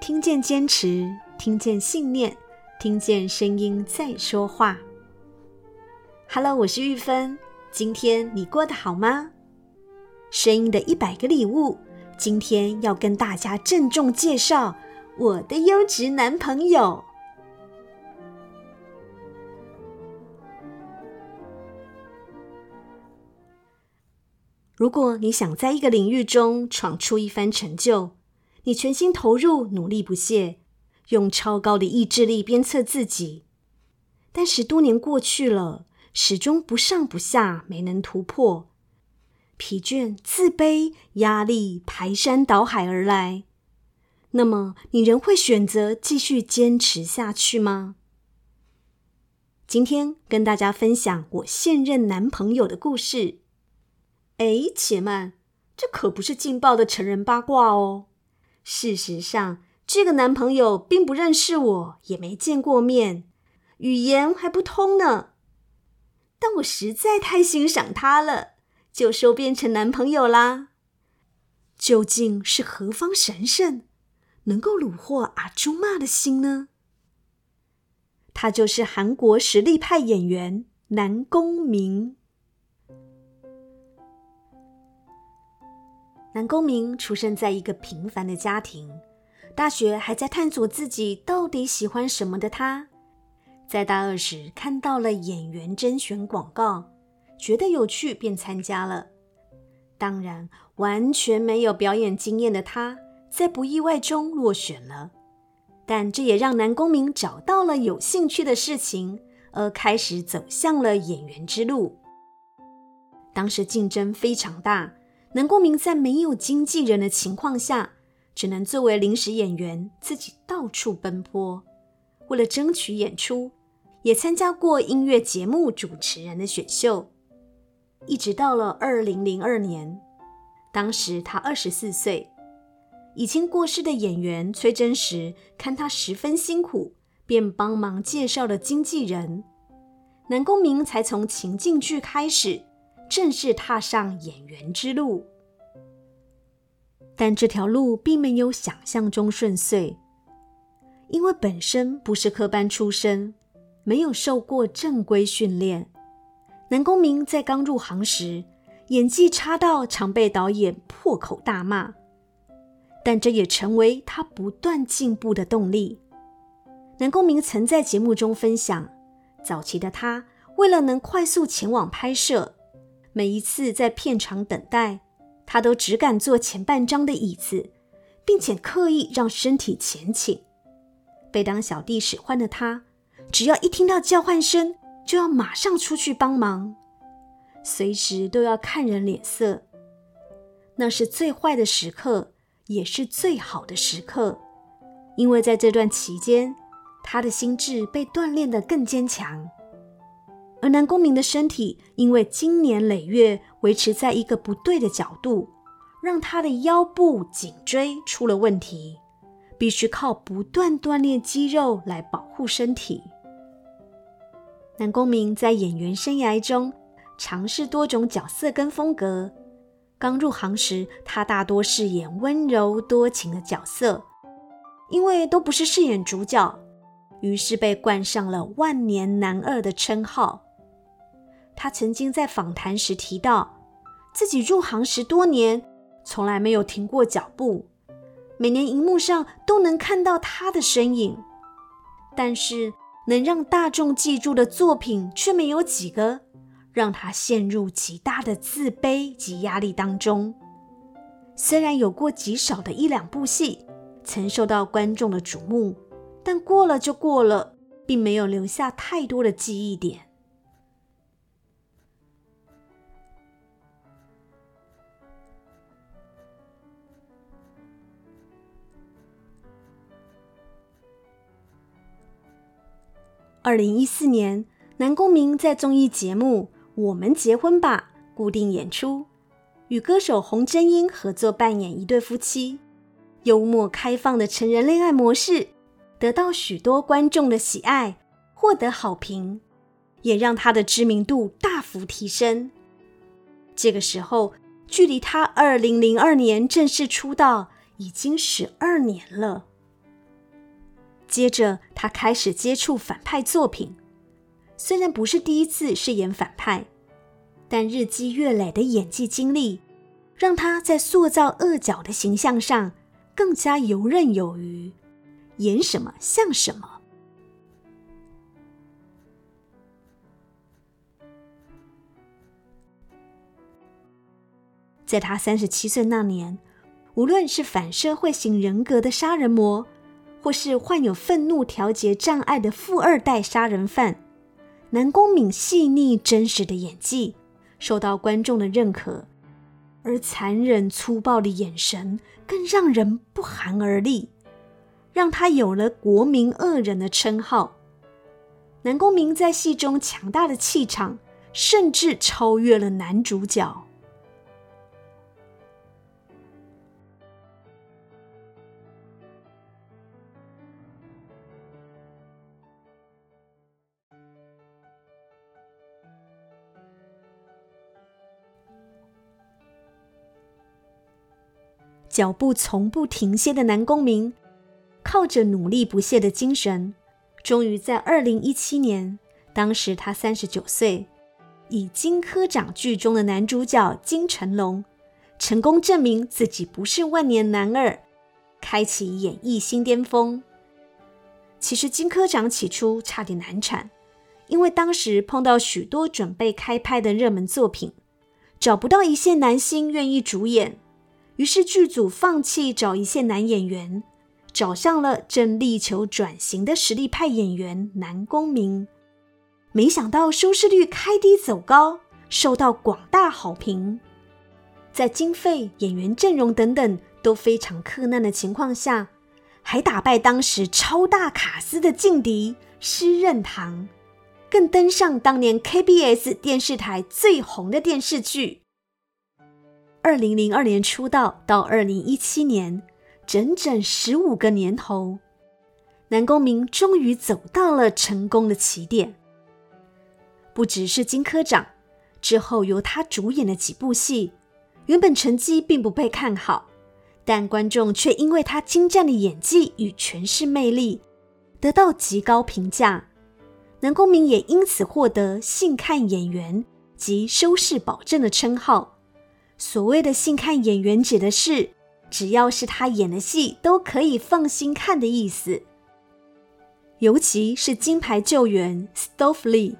听见坚持，听见信念，听见声音在说话。Hello，我是玉芬，今天你过得好吗？声音的一百个礼物，今天要跟大家郑重介绍我的优质男朋友。如果你想在一个领域中闯出一番成就，你全心投入，努力不懈，用超高的意志力鞭策自己，但十多年过去了，始终不上不下，没能突破，疲倦、自卑、压力排山倒海而来，那么你仍会选择继续坚持下去吗？今天跟大家分享我现任男朋友的故事。哎，且慢，这可不是劲爆的成人八卦哦。事实上，这个男朋友并不认识我，也没见过面，语言还不通呢。但我实在太欣赏他了，就收编成男朋友啦。究竟是何方神圣，能够虏获阿朱玛的心呢？他就是韩国实力派演员南宫珉。南宫明出生在一个平凡的家庭，大学还在探索自己到底喜欢什么的他，在大二时看到了演员甄选广告，觉得有趣便参加了。当然，完全没有表演经验的他，在不意外中落选了。但这也让南宫明找到了有兴趣的事情，而开始走向了演员之路。当时竞争非常大。南宫明在没有经纪人的情况下，只能作为临时演员，自己到处奔波。为了争取演出，也参加过音乐节目主持人的选秀。一直到了二零零二年，当时他二十四岁，已经过世的演员崔真实看他十分辛苦，便帮忙介绍了经纪人。南宫明才从情境剧开始。正式踏上演员之路，但这条路并没有想象中顺遂，因为本身不是科班出身，没有受过正规训练。南宫明在刚入行时，演技差到常被导演破口大骂，但这也成为他不断进步的动力。南宫明曾在节目中分享，早期的他为了能快速前往拍摄。每一次在片场等待，他都只敢坐前半张的椅子，并且刻意让身体前倾。被当小弟使唤的他，只要一听到叫唤声，就要马上出去帮忙，随时都要看人脸色。那是最坏的时刻，也是最好的时刻，因为在这段期间，他的心智被锻炼得更坚强。而南宫明的身体因为经年累月维持在一个不对的角度，让他的腰部、颈椎出了问题，必须靠不断锻炼肌肉来保护身体。南宫明在演员生涯中尝试多种角色跟风格。刚入行时，他大多饰演温柔多情的角色，因为都不是饰演主角，于是被冠上了“万年男二”的称号。他曾经在访谈时提到，自己入行十多年，从来没有停过脚步，每年荧幕上都能看到他的身影，但是能让大众记住的作品却没有几个，让他陷入极大的自卑及压力当中。虽然有过极少的一两部戏曾受到观众的瞩目，但过了就过了，并没有留下太多的记忆点。二零一四年，南宫珉在综艺节目《我们结婚吧》固定演出，与歌手洪真英合作扮演一对夫妻，幽默开放的成人恋爱模式，得到许多观众的喜爱，获得好评，也让他的知名度大幅提升。这个时候，距离他二零零二年正式出道已经十二年了。接着，他开始接触反派作品，虽然不是第一次饰演反派，但日积月累的演技经历，让他在塑造恶角的形象上更加游刃有余，演什么像什么。在他三十七岁那年，无论是反社会型人格的杀人魔，或是患有愤怒调节障碍的富二代杀人犯，南宫珉细腻真实的演技受到观众的认可，而残忍粗暴的眼神更让人不寒而栗，让他有了“国民恶人”的称号。南宫珉在戏中强大的气场，甚至超越了男主角。脚步从不停歇的南宫珉，靠着努力不懈的精神，终于在二零一七年，当时他三十九岁，以《金科长》剧中的男主角金成龙，成功证明自己不是万年男二，开启演艺新巅峰。其实金科长起初差点难产，因为当时碰到许多准备开拍的热门作品，找不到一线男星愿意主演。于是剧组放弃找一线男演员，找上了正力求转型的实力派演员南宫珉。没想到收视率开低走高，受到广大好评。在经费、演员阵容等等都非常克难的情况下，还打败当时超大卡司的劲敌施任堂，更登上当年 KBS 电视台最红的电视剧。二零零二年出道到二零一七年，整整十五个年头，南宫明终于走到了成功的起点。不只是金科长，之后由他主演的几部戏，原本成绩并不被看好，但观众却因为他精湛的演技与诠释魅力，得到极高评价。南宫明也因此获得“信看演员”及“收视保证”的称号。所谓的“信看演员”指的是，只要是他演的戏，都可以放心看的意思。尤其是《金牌救援》Stofli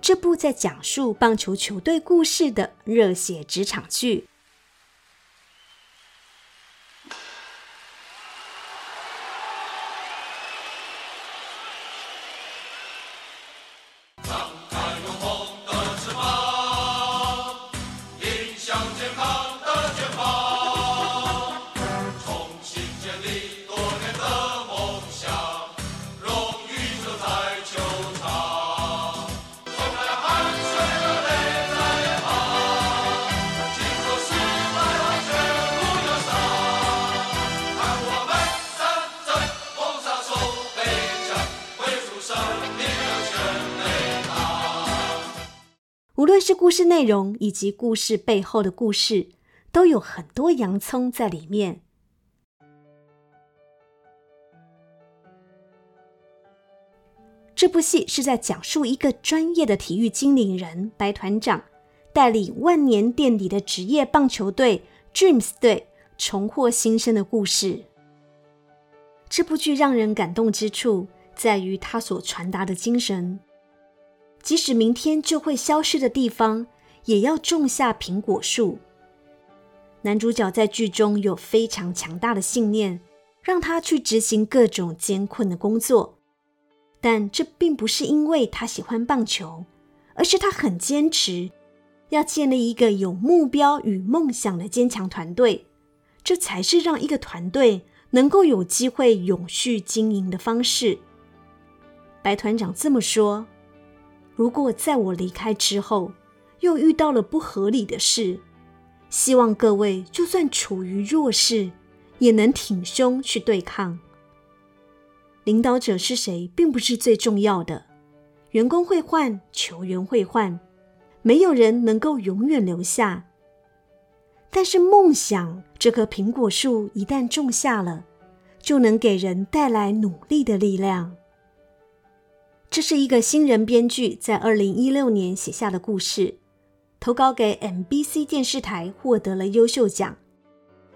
这部在讲述棒球球队故事的热血职场剧。无论是故事内容以及故事背后的故事，都有很多洋葱在里面。这部戏是在讲述一个专业的体育经理人白团长带领万年垫底的职业棒球队 Dreams 队重获新生的故事。这部剧让人感动之处在于他所传达的精神。即使明天就会消失的地方，也要种下苹果树。男主角在剧中有非常强大的信念，让他去执行各种艰困的工作。但这并不是因为他喜欢棒球，而是他很坚持要建立一个有目标与梦想的坚强团队，这才是让一个团队能够有机会永续经营的方式。白团长这么说。如果在我离开之后，又遇到了不合理的事，希望各位就算处于弱势，也能挺胸去对抗。领导者是谁，并不是最重要的。员工会换，球员会换，没有人能够永远留下。但是梦想这棵苹果树一旦种下了，就能给人带来努力的力量。这是一个新人编剧在二零一六年写下的故事，投稿给 MBC 电视台，获得了优秀奖。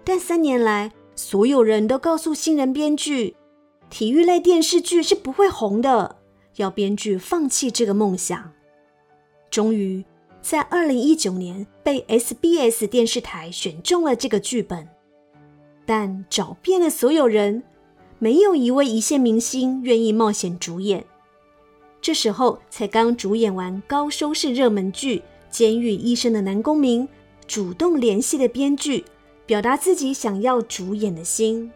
但三年来，所有人都告诉新人编剧，体育类电视剧是不会红的，要编剧放弃这个梦想。终于，在二零一九年被 SBS 电视台选中了这个剧本，但找遍了所有人，没有一位一线明星愿意冒险主演。这时候，才刚主演完高收视热门剧《监狱医生》的南宫珉主动联系的编剧，表达自己想要主演的心。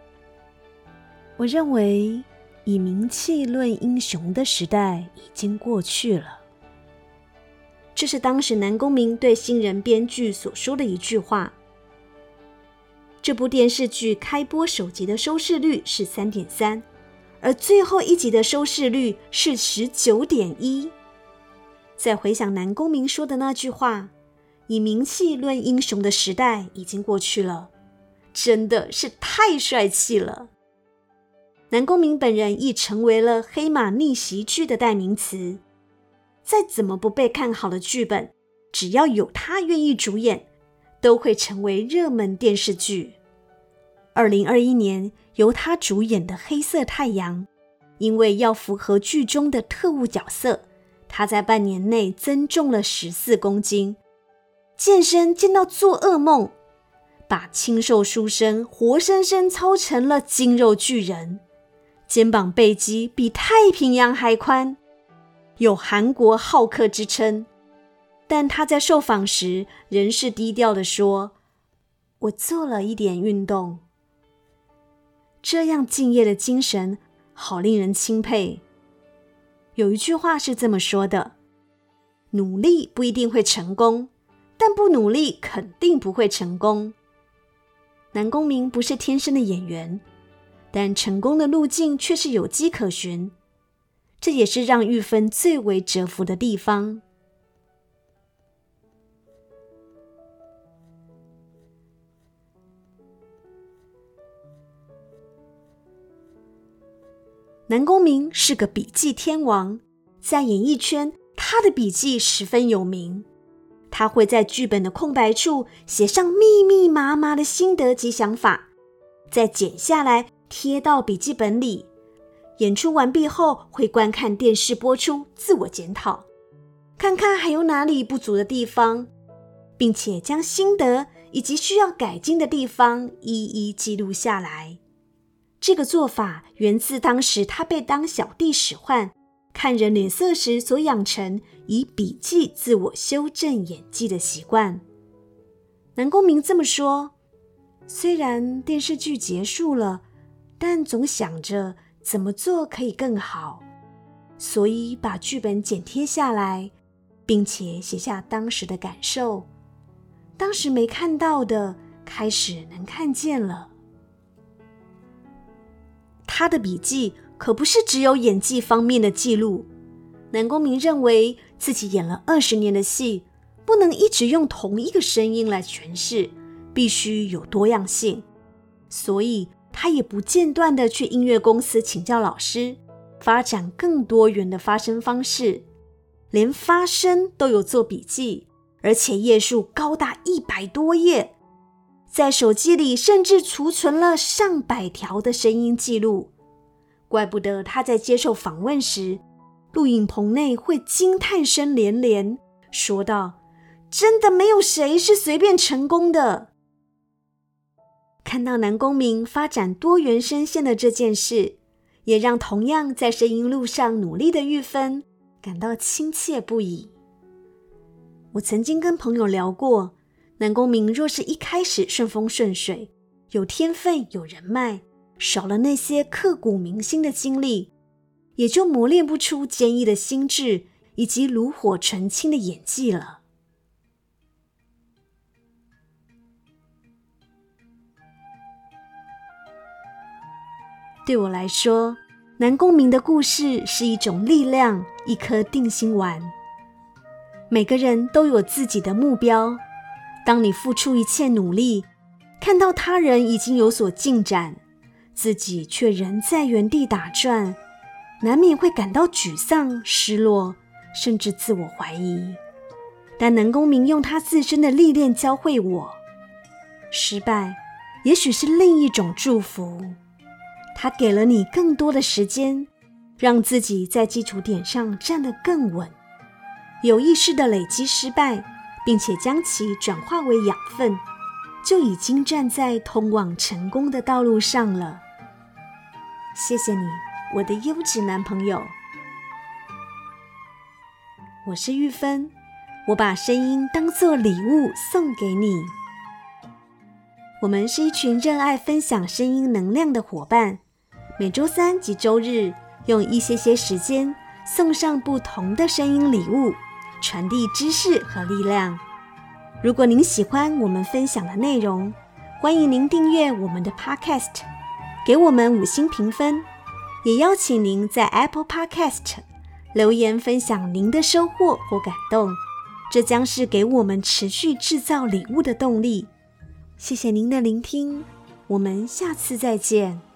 我认为，以名气论英雄的时代已经过去了。这是当时南宫珉对新人编剧所说的一句话。这部电视剧开播首集的收视率是三点三。而最后一集的收视率是十九点一。再回想南宫明说的那句话：“以名气论英雄的时代已经过去了”，真的是太帅气了。南宫明本人亦成为了黑马逆袭剧的代名词。再怎么不被看好的剧本，只要有他愿意主演，都会成为热门电视剧。二零二一年，由他主演的《黑色太阳》，因为要符合剧中的特务角色，他在半年内增重了十四公斤，健身健到做噩梦，把清瘦书生活生生操成了筋肉巨人，肩膀背肌比太平洋还宽，有韩国浩克之称。但他在受访时仍是低调地说：“我做了一点运动。”这样敬业的精神，好令人钦佩。有一句话是这么说的：“努力不一定会成功，但不努力肯定不会成功。”南宫明不是天生的演员，但成功的路径却是有迹可循，这也是让玉芬最为折服的地方。南宫明是个笔记天王，在演艺圈，他的笔记十分有名。他会在剧本的空白处写上密密麻麻的心得及想法，再剪下来贴到笔记本里。演出完毕后，会观看电视播出，自我检讨，看看还有哪里不足的地方，并且将心得以及需要改进的地方一一记录下来。这个做法源自当时他被当小弟使唤，看人脸色时所养成以笔记自我修正演技的习惯。南宫明这么说：“虽然电视剧结束了，但总想着怎么做可以更好，所以把剧本剪贴下来，并且写下当时的感受。当时没看到的，开始能看见了。”他的笔记可不是只有演技方面的记录。南宫明认为自己演了二十年的戏，不能一直用同一个声音来诠释，必须有多样性。所以，他也不间断的去音乐公司请教老师，发展更多元的发声方式，连发声都有做笔记，而且页数高达一百多页。在手机里甚至储存了上百条的声音记录，怪不得他在接受访问时，录影棚内会惊叹声连连，说道：“真的没有谁是随便成功的。”看到南宫珉发展多元声线的这件事，也让同样在声音路上努力的玉芬感到亲切不已。我曾经跟朋友聊过。南宫明若是一开始顺风顺水，有天分、有人脉，少了那些刻骨铭心的经历，也就磨练不出坚毅的心智以及炉火纯青的演技了。对我来说，南宫明的故事是一种力量，一颗定心丸。每个人都有自己的目标。当你付出一切努力，看到他人已经有所进展，自己却仍在原地打转，难免会感到沮丧、失落，甚至自我怀疑。但南宫明用他自身的历练教会我，失败也许是另一种祝福。他给了你更多的时间，让自己在基础点上站得更稳，有意识地累积失败，并且将其转化为养分，就已经站在通往成功的道路上了。谢谢你，我的优质男朋友。我是玉芬。我把声音当作礼物送给你。我们是一群热爱分享声音能量的伙伴，每周三及周日用一些些时间送上不同的声音礼物，传递知识和力量。如果您喜欢我们分享的内容，欢迎您订阅我们的 Podcast，给我们五星评分，也邀请您在 Apple Podcast 留言分享您的收获或感动。这将是给我们持续制造礼物的动力。谢谢您的聆听，我们下次再见。